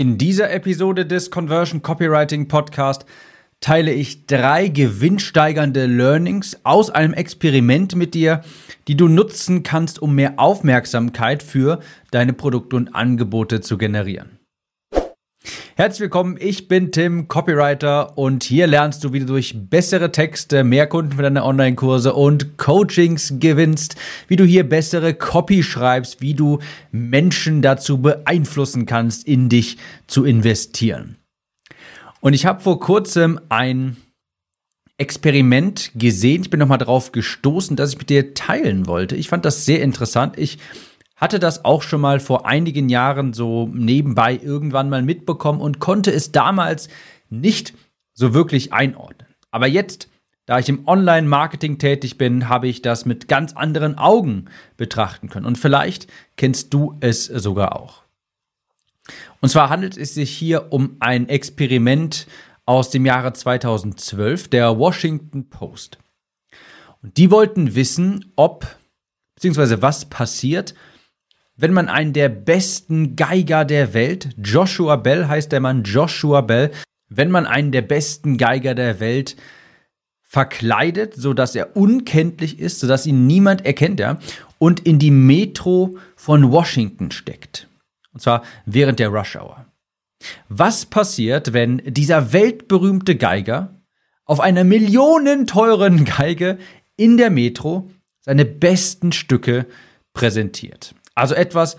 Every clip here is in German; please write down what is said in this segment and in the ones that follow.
In dieser Episode des Conversion Copywriting Podcast teile ich drei gewinnsteigernde Learnings aus einem Experiment mit dir, die du nutzen kannst, um mehr Aufmerksamkeit für deine Produkte und Angebote zu generieren. Herzlich willkommen, ich bin Tim, Copywriter und hier lernst du, wie du durch bessere Texte mehr Kunden für deine Online-Kurse und Coachings gewinnst, wie du hier bessere Copy schreibst, wie du Menschen dazu beeinflussen kannst, in dich zu investieren. Und ich habe vor kurzem ein Experiment gesehen. Ich bin nochmal drauf gestoßen, dass ich mit dir teilen wollte. Ich fand das sehr interessant. Ich hatte das auch schon mal vor einigen Jahren so nebenbei irgendwann mal mitbekommen und konnte es damals nicht so wirklich einordnen. Aber jetzt, da ich im Online-Marketing tätig bin, habe ich das mit ganz anderen Augen betrachten können. Und vielleicht kennst du es sogar auch. Und zwar handelt es sich hier um ein Experiment aus dem Jahre 2012 der Washington Post. Und die wollten wissen, ob, beziehungsweise was passiert, wenn man einen der besten Geiger der Welt, Joshua Bell heißt der Mann, Joshua Bell, wenn man einen der besten Geiger der Welt verkleidet, so dass er unkenntlich ist, so dass ihn niemand erkennt, ja, und in die Metro von Washington steckt. Und zwar während der Rush Hour. Was passiert, wenn dieser weltberühmte Geiger auf einer millionenteuren Geige in der Metro seine besten Stücke präsentiert? Also etwas,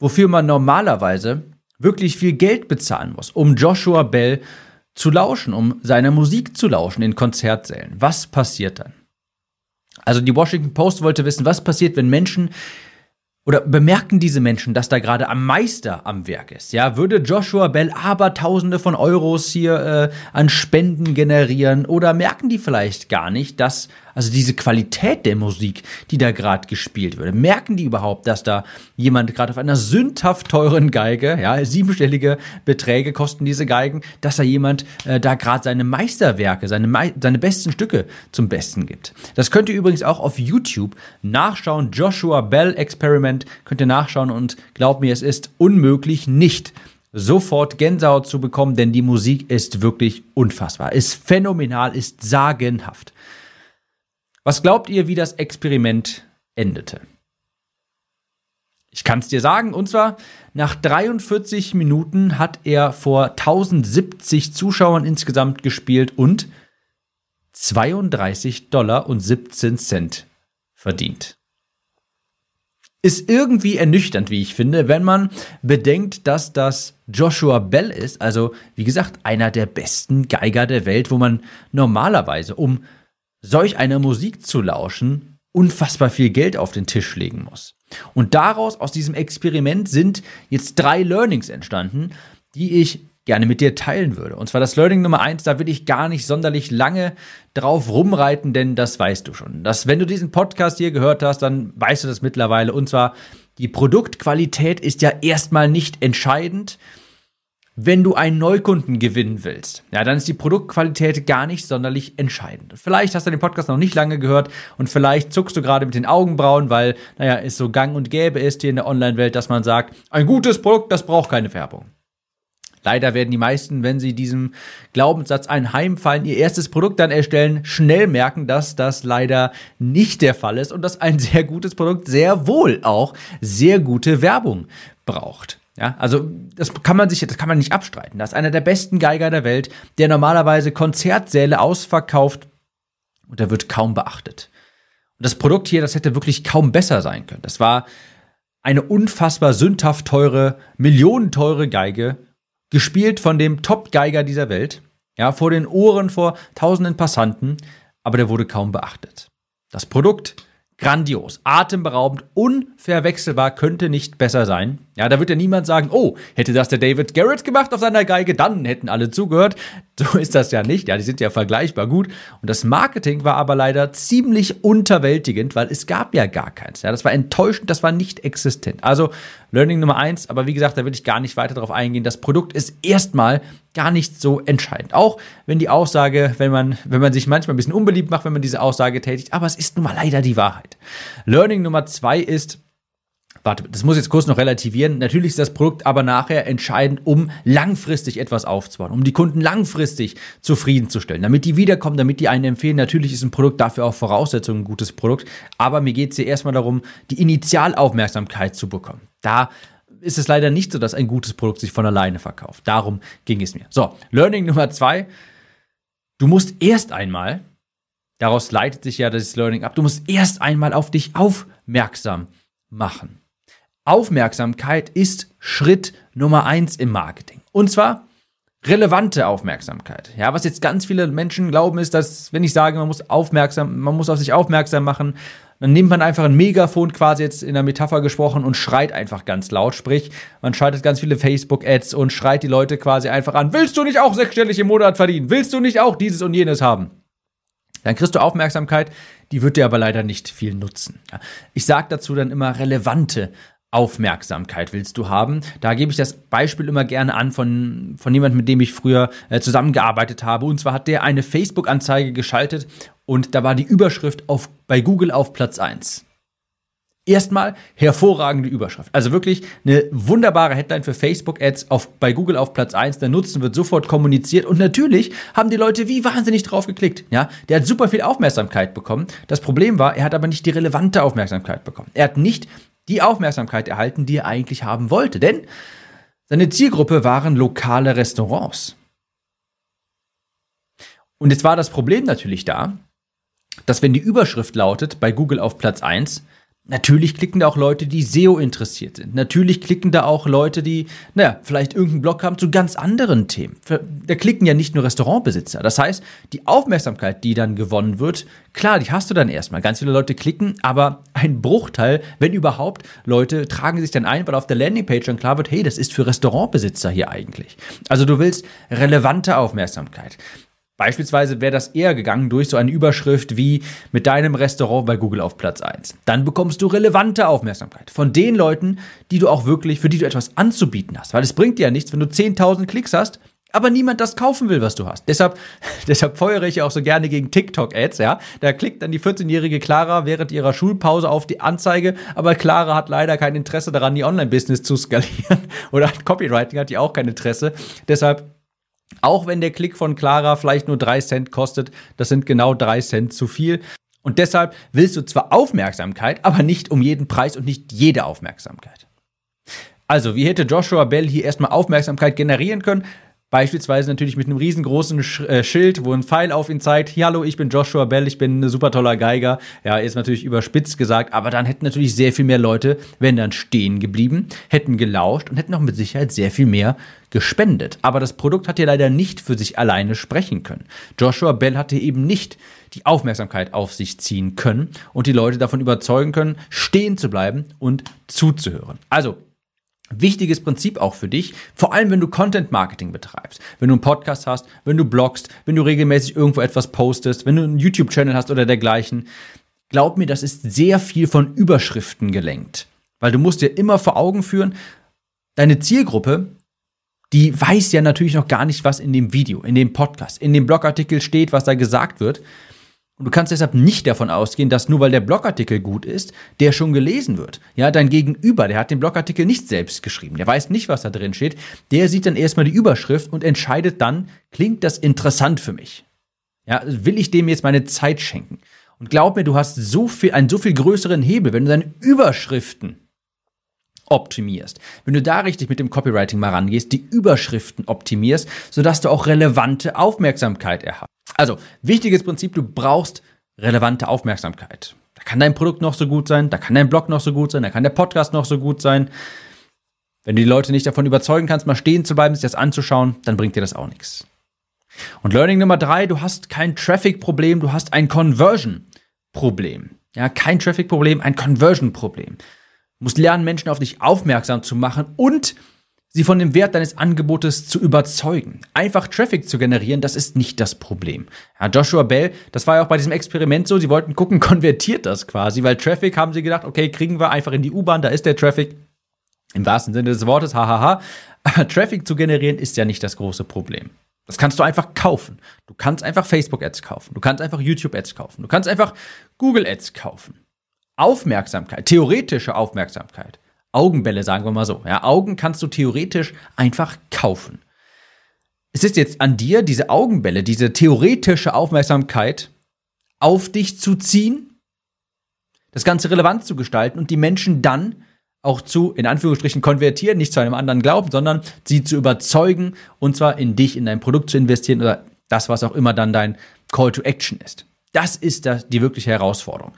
wofür man normalerweise wirklich viel Geld bezahlen muss, um Joshua Bell zu lauschen, um seiner Musik zu lauschen in Konzertsälen. Was passiert dann? Also die Washington Post wollte wissen, was passiert, wenn Menschen oder bemerken diese Menschen, dass da gerade am Meister am Werk ist? Ja, würde Joshua Bell aber Tausende von Euros hier äh, an Spenden generieren? Oder merken die vielleicht gar nicht, dass also diese Qualität der Musik, die da gerade gespielt wird, merken die überhaupt, dass da jemand gerade auf einer sündhaft teuren Geige, ja, siebenstellige Beträge kosten diese Geigen, dass da jemand äh, da gerade seine Meisterwerke, seine, seine besten Stücke zum Besten gibt. Das könnt ihr übrigens auch auf YouTube nachschauen. Joshua Bell Experiment könnt ihr nachschauen und glaubt mir, es ist unmöglich nicht sofort Gänsehaut zu bekommen, denn die Musik ist wirklich unfassbar, ist phänomenal, ist sagenhaft. Was glaubt ihr, wie das Experiment endete? Ich kann es dir sagen, und zwar nach 43 Minuten hat er vor 1070 Zuschauern insgesamt gespielt und 32 Dollar und 17 Cent verdient. Ist irgendwie ernüchternd, wie ich finde, wenn man bedenkt, dass das Joshua Bell ist, also wie gesagt, einer der besten Geiger der Welt, wo man normalerweise um solch einer Musik zu lauschen, unfassbar viel Geld auf den Tisch legen muss. Und daraus, aus diesem Experiment, sind jetzt drei Learnings entstanden, die ich gerne mit dir teilen würde. Und zwar das Learning Nummer eins, da will ich gar nicht sonderlich lange drauf rumreiten, denn das weißt du schon. Dass, wenn du diesen Podcast hier gehört hast, dann weißt du das mittlerweile. Und zwar, die Produktqualität ist ja erstmal nicht entscheidend wenn du einen Neukunden gewinnen willst, ja, dann ist die Produktqualität gar nicht sonderlich entscheidend. Vielleicht hast du den Podcast noch nicht lange gehört und vielleicht zuckst du gerade mit den Augenbrauen, weil, naja, es so gang und gäbe ist hier in der Online-Welt, dass man sagt, ein gutes Produkt, das braucht keine Werbung. Leider werden die meisten, wenn sie diesem Glaubenssatz einheimfallen, ihr erstes Produkt dann erstellen, schnell merken, dass das leider nicht der Fall ist und dass ein sehr gutes Produkt sehr wohl auch sehr gute Werbung braucht. Ja, also das kann man sich, das kann man nicht abstreiten. Das ist einer der besten Geiger der Welt, der normalerweise Konzertsäle ausverkauft und der wird kaum beachtet. Und das Produkt hier, das hätte wirklich kaum besser sein können. Das war eine unfassbar sündhaft teure, millionenteure Geige, gespielt von dem Top-Geiger dieser Welt, ja, vor den Ohren vor tausenden Passanten, aber der wurde kaum beachtet. Das Produkt grandios, atemberaubend, unverwechselbar, könnte nicht besser sein. Ja, da wird ja niemand sagen, oh, hätte das der David Garrett gemacht auf seiner Geige, dann hätten alle zugehört. So ist das ja nicht. Ja, die sind ja vergleichbar gut. Und das Marketing war aber leider ziemlich unterwältigend, weil es gab ja gar keins. Ja, das war enttäuschend, das war nicht existent. Also Learning Nummer eins, aber wie gesagt, da will ich gar nicht weiter darauf eingehen. Das Produkt ist erstmal gar nicht so entscheidend. Auch wenn die Aussage, wenn man, wenn man sich manchmal ein bisschen unbeliebt macht, wenn man diese Aussage tätigt, aber es ist nun mal leider die Wahrheit. Learning Nummer zwei ist, warte, das muss jetzt kurz noch relativieren. Natürlich ist das Produkt aber nachher entscheidend, um langfristig etwas aufzubauen, um die Kunden langfristig zufriedenzustellen, damit die wiederkommen, damit die einen empfehlen. Natürlich ist ein Produkt dafür auch Voraussetzung ein gutes Produkt, aber mir geht es hier erstmal darum, die Initialaufmerksamkeit zu bekommen. Da ist es leider nicht so, dass ein gutes Produkt sich von alleine verkauft. Darum ging es mir. So, Learning Nummer zwei. Du musst erst einmal, daraus leitet sich ja das Learning ab, du musst erst einmal auf dich aufmerksam machen. Aufmerksamkeit ist Schritt Nummer eins im Marketing. Und zwar relevante Aufmerksamkeit. Ja, was jetzt ganz viele Menschen glauben, ist, dass, wenn ich sage, man muss aufmerksam, man muss auf sich aufmerksam machen, dann nimmt man einfach ein Megafon quasi jetzt in der Metapher gesprochen und schreit einfach ganz laut. Sprich, man schaltet ganz viele Facebook-Ads und schreit die Leute quasi einfach an. Willst du nicht auch sechsstellig im Monat verdienen? Willst du nicht auch dieses und jenes haben? Dann kriegst du Aufmerksamkeit, die wird dir aber leider nicht viel nutzen. Ich sage dazu dann immer relevante Aufmerksamkeit willst du haben. Da gebe ich das Beispiel immer gerne an von, von jemandem, mit dem ich früher äh, zusammengearbeitet habe. Und zwar hat der eine Facebook-Anzeige geschaltet und da war die Überschrift auf, bei Google auf Platz 1. Erstmal hervorragende Überschrift. Also wirklich eine wunderbare Headline für Facebook-Ads auf, bei Google auf Platz 1. Der Nutzen wird sofort kommuniziert und natürlich haben die Leute wie wahnsinnig drauf geklickt. Ja, der hat super viel Aufmerksamkeit bekommen. Das Problem war, er hat aber nicht die relevante Aufmerksamkeit bekommen. Er hat nicht die Aufmerksamkeit erhalten, die er eigentlich haben wollte. Denn seine Zielgruppe waren lokale Restaurants. Und jetzt war das Problem natürlich da, dass wenn die Überschrift lautet bei Google auf Platz 1, Natürlich klicken da auch Leute, die SEO interessiert sind. Natürlich klicken da auch Leute, die, naja, vielleicht irgendeinen Blog haben zu ganz anderen Themen. Da klicken ja nicht nur Restaurantbesitzer. Das heißt, die Aufmerksamkeit, die dann gewonnen wird, klar, die hast du dann erstmal. Ganz viele Leute klicken, aber ein Bruchteil, wenn überhaupt, Leute tragen sich dann ein, weil auf der Landingpage dann klar wird, hey, das ist für Restaurantbesitzer hier eigentlich. Also du willst relevante Aufmerksamkeit. Beispielsweise wäre das eher gegangen durch so eine Überschrift wie mit deinem Restaurant bei Google auf Platz 1. Dann bekommst du relevante Aufmerksamkeit von den Leuten, die du auch wirklich, für die du etwas anzubieten hast. Weil es bringt dir ja nichts, wenn du 10.000 Klicks hast, aber niemand das kaufen will, was du hast. Deshalb, deshalb feuere ich auch so gerne gegen TikTok-Ads, ja. Da klickt dann die 14-jährige Clara während ihrer Schulpause auf die Anzeige, aber Clara hat leider kein Interesse daran, die Online-Business zu skalieren. Oder Copywriting hat die auch kein Interesse. Deshalb auch wenn der Klick von Clara vielleicht nur drei Cent kostet, das sind genau drei Cent zu viel. Und deshalb willst du zwar Aufmerksamkeit, aber nicht um jeden Preis und nicht jede Aufmerksamkeit. Also, wie hätte Joshua Bell hier erstmal Aufmerksamkeit generieren können? Beispielsweise natürlich mit einem riesengroßen äh, Schild, wo ein Pfeil auf ihn zeigt. Hallo, ich bin Joshua Bell, ich bin ein super toller Geiger. Ja, ist natürlich überspitzt gesagt, aber dann hätten natürlich sehr viel mehr Leute, wenn dann stehen geblieben, hätten gelauscht und hätten auch mit Sicherheit sehr viel mehr gespendet. Aber das Produkt hat ja leider nicht für sich alleine sprechen können. Joshua Bell hatte eben nicht die Aufmerksamkeit auf sich ziehen können und die Leute davon überzeugen können, stehen zu bleiben und zuzuhören. Also, Wichtiges Prinzip auch für dich, vor allem wenn du Content Marketing betreibst, wenn du einen Podcast hast, wenn du bloggst, wenn du regelmäßig irgendwo etwas postest, wenn du einen YouTube-Channel hast oder dergleichen. Glaub mir, das ist sehr viel von Überschriften gelenkt, weil du musst dir immer vor Augen führen, deine Zielgruppe, die weiß ja natürlich noch gar nicht, was in dem Video, in dem Podcast, in dem Blogartikel steht, was da gesagt wird. Und du kannst deshalb nicht davon ausgehen, dass nur weil der Blogartikel gut ist, der schon gelesen wird. Ja, dein Gegenüber, der hat den Blogartikel nicht selbst geschrieben. Der weiß nicht, was da drin steht. Der sieht dann erstmal die Überschrift und entscheidet dann, klingt das interessant für mich? Ja, will ich dem jetzt meine Zeit schenken? Und glaub mir, du hast so viel, einen so viel größeren Hebel, wenn du deine Überschriften optimierst. Wenn du da richtig mit dem Copywriting mal rangehst, die Überschriften optimierst, sodass du auch relevante Aufmerksamkeit erhast. Also, wichtiges Prinzip, du brauchst relevante Aufmerksamkeit. Da kann dein Produkt noch so gut sein, da kann dein Blog noch so gut sein, da kann der Podcast noch so gut sein. Wenn du die Leute nicht davon überzeugen kannst, mal stehen zu bleiben, sich das anzuschauen, dann bringt dir das auch nichts. Und Learning Nummer drei, du hast kein Traffic-Problem, du hast ein Conversion-Problem. Ja, kein Traffic-Problem, ein Conversion-Problem. Musst lernen, Menschen auf dich aufmerksam zu machen und sie von dem Wert deines Angebotes zu überzeugen. Einfach Traffic zu generieren, das ist nicht das Problem. Ja, Joshua Bell, das war ja auch bei diesem Experiment so, sie wollten gucken, konvertiert das quasi, weil Traffic haben sie gedacht, okay, kriegen wir einfach in die U-Bahn, da ist der Traffic. Im wahrsten Sinne des Wortes, hahaha. Aber Traffic zu generieren ist ja nicht das große Problem. Das kannst du einfach kaufen. Du kannst einfach Facebook-Ads kaufen. Du kannst einfach YouTube-Ads kaufen. Du kannst einfach Google-Ads kaufen. Aufmerksamkeit, theoretische Aufmerksamkeit Augenbälle, sagen wir mal so. Ja, Augen kannst du theoretisch einfach kaufen. Es ist jetzt an dir, diese Augenbälle, diese theoretische Aufmerksamkeit auf dich zu ziehen, das Ganze relevant zu gestalten und die Menschen dann auch zu, in Anführungsstrichen, konvertieren, nicht zu einem anderen Glauben, sondern sie zu überzeugen und zwar in dich, in dein Produkt zu investieren oder das, was auch immer dann dein Call to Action ist. Das ist das, die wirkliche Herausforderung.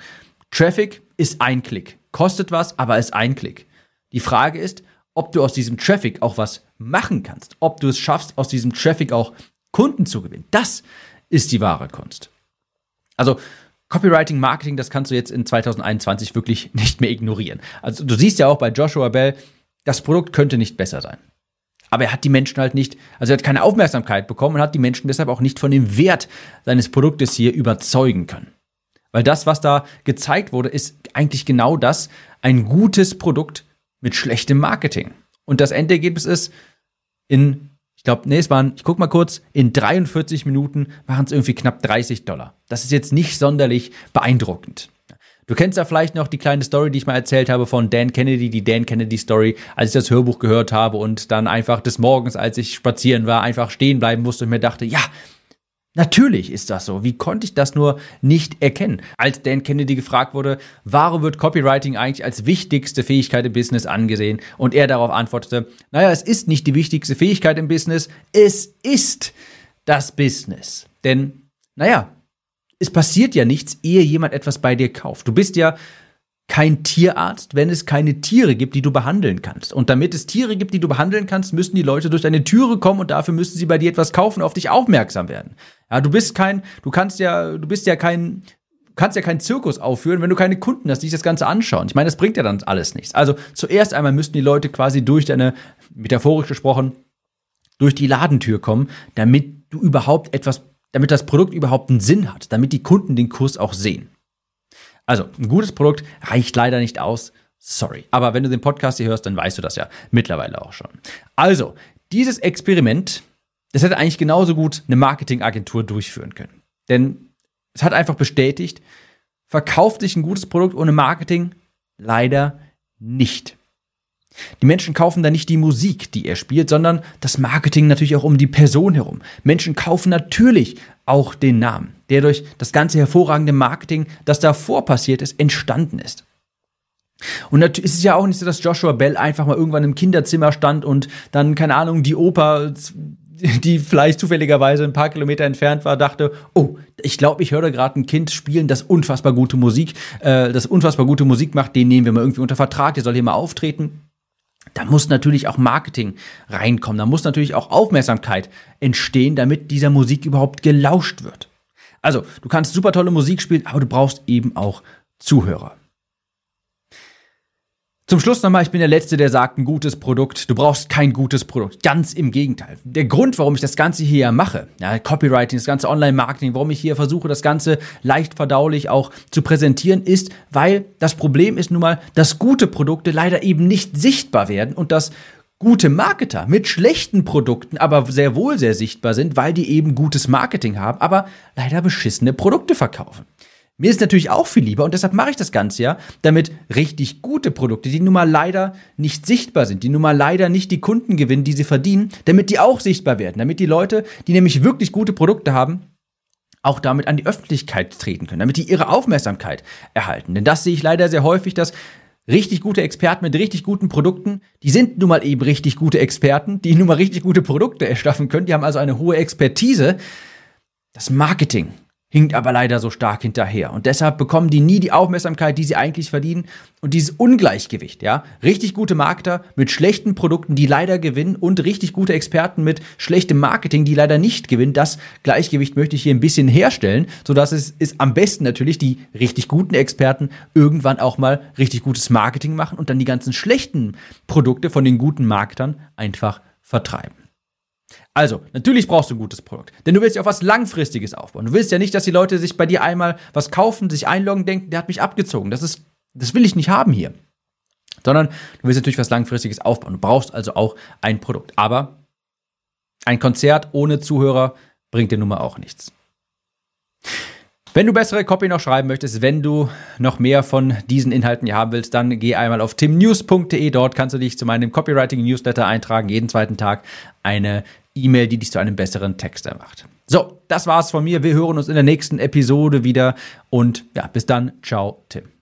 Traffic ist ein Klick, kostet was, aber ist ein Klick. Die Frage ist, ob du aus diesem Traffic auch was machen kannst, ob du es schaffst, aus diesem Traffic auch Kunden zu gewinnen. Das ist die wahre Kunst. Also Copywriting, Marketing, das kannst du jetzt in 2021 wirklich nicht mehr ignorieren. Also du siehst ja auch bei Joshua Bell, das Produkt könnte nicht besser sein. Aber er hat die Menschen halt nicht, also er hat keine Aufmerksamkeit bekommen und hat die Menschen deshalb auch nicht von dem Wert seines Produktes hier überzeugen können. Weil das, was da gezeigt wurde, ist eigentlich genau das, ein gutes Produkt mit schlechtem Marketing. Und das Endergebnis ist, in ich glaube, nee, es waren, ich guck mal kurz, in 43 Minuten waren es irgendwie knapp 30 Dollar. Das ist jetzt nicht sonderlich beeindruckend. Du kennst ja vielleicht noch die kleine Story, die ich mal erzählt habe von Dan Kennedy, die Dan Kennedy Story, als ich das Hörbuch gehört habe und dann einfach des Morgens, als ich spazieren war, einfach stehen bleiben musste und mir dachte, ja, Natürlich ist das so. Wie konnte ich das nur nicht erkennen? Als Dan Kennedy gefragt wurde, warum wird Copywriting eigentlich als wichtigste Fähigkeit im Business angesehen? Und er darauf antwortete, naja, es ist nicht die wichtigste Fähigkeit im Business, es ist das Business. Denn, naja, es passiert ja nichts, ehe jemand etwas bei dir kauft. Du bist ja kein Tierarzt, wenn es keine Tiere gibt, die du behandeln kannst. Und damit es Tiere gibt, die du behandeln kannst, müssen die Leute durch deine Türe kommen und dafür müssen sie bei dir etwas kaufen, auf dich aufmerksam werden. Ja, du bist kein, du kannst ja, du bist ja kein, kannst ja keinen Zirkus aufführen, wenn du keine Kunden hast, die sich das Ganze anschauen. Ich meine, das bringt ja dann alles nichts. Also zuerst einmal müssten die Leute quasi durch deine, metaphorisch gesprochen, durch die Ladentür kommen, damit du überhaupt etwas, damit das Produkt überhaupt einen Sinn hat, damit die Kunden den Kurs auch sehen. Also, ein gutes Produkt reicht leider nicht aus. Sorry. Aber wenn du den Podcast hier hörst, dann weißt du das ja mittlerweile auch schon. Also, dieses Experiment, das hätte eigentlich genauso gut eine Marketingagentur durchführen können. Denn es hat einfach bestätigt, verkauft sich ein gutes Produkt ohne Marketing? Leider nicht. Die Menschen kaufen da nicht die Musik, die er spielt, sondern das Marketing natürlich auch um die Person herum. Menschen kaufen natürlich auch den Namen, der durch das ganze hervorragende Marketing, das davor passiert ist, entstanden ist. Und natürlich ist es ja auch nicht so, dass Joshua Bell einfach mal irgendwann im Kinderzimmer stand und dann, keine Ahnung, die Oper, die vielleicht zufälligerweise ein paar Kilometer entfernt war, dachte, oh, ich glaube, ich höre gerade ein Kind spielen, das unfassbar gute Musik, äh, das unfassbar gute Musik macht, den nehmen wir mal irgendwie unter Vertrag, der soll hier mal auftreten. Da muss natürlich auch Marketing reinkommen, da muss natürlich auch Aufmerksamkeit entstehen, damit dieser Musik überhaupt gelauscht wird. Also, du kannst super tolle Musik spielen, aber du brauchst eben auch Zuhörer. Zum Schluss nochmal, ich bin der Letzte, der sagt, ein gutes Produkt, du brauchst kein gutes Produkt. Ganz im Gegenteil. Der Grund, warum ich das Ganze hier mache, ja, Copywriting, das ganze Online-Marketing, warum ich hier versuche, das Ganze leicht verdaulich auch zu präsentieren, ist, weil das Problem ist nun mal, dass gute Produkte leider eben nicht sichtbar werden und dass gute Marketer mit schlechten Produkten aber sehr wohl sehr sichtbar sind, weil die eben gutes Marketing haben, aber leider beschissene Produkte verkaufen. Mir ist natürlich auch viel lieber und deshalb mache ich das Ganze ja, damit richtig gute Produkte, die nun mal leider nicht sichtbar sind, die nun mal leider nicht die Kunden gewinnen, die sie verdienen, damit die auch sichtbar werden, damit die Leute, die nämlich wirklich gute Produkte haben, auch damit an die Öffentlichkeit treten können, damit die ihre Aufmerksamkeit erhalten. Denn das sehe ich leider sehr häufig, dass richtig gute Experten mit richtig guten Produkten, die sind nun mal eben richtig gute Experten, die nun mal richtig gute Produkte erschaffen können, die haben also eine hohe Expertise. Das Marketing hinkt aber leider so stark hinterher. Und deshalb bekommen die nie die Aufmerksamkeit, die sie eigentlich verdienen. Und dieses Ungleichgewicht, ja, richtig gute Marketer mit schlechten Produkten, die leider gewinnen, und richtig gute Experten mit schlechtem Marketing, die leider nicht gewinnen, das Gleichgewicht möchte ich hier ein bisschen herstellen, sodass es ist am besten natürlich die richtig guten Experten irgendwann auch mal richtig gutes Marketing machen und dann die ganzen schlechten Produkte von den guten Marketern einfach vertreiben. Also, natürlich brauchst du ein gutes Produkt. Denn du willst ja auch was Langfristiges aufbauen. Du willst ja nicht, dass die Leute sich bei dir einmal was kaufen, sich einloggen, denken, der hat mich abgezogen. Das ist, das will ich nicht haben hier. Sondern du willst natürlich was Langfristiges aufbauen. Du brauchst also auch ein Produkt. Aber ein Konzert ohne Zuhörer bringt dir nun mal auch nichts. Wenn du bessere Copy noch schreiben möchtest, wenn du noch mehr von diesen Inhalten hier haben willst, dann geh einmal auf timnews.de. Dort kannst du dich zu meinem Copywriting-Newsletter eintragen. Jeden zweiten Tag eine E-Mail, die dich zu einem besseren Texter macht. So, das war's von mir. Wir hören uns in der nächsten Episode wieder und ja, bis dann. Ciao, Tim.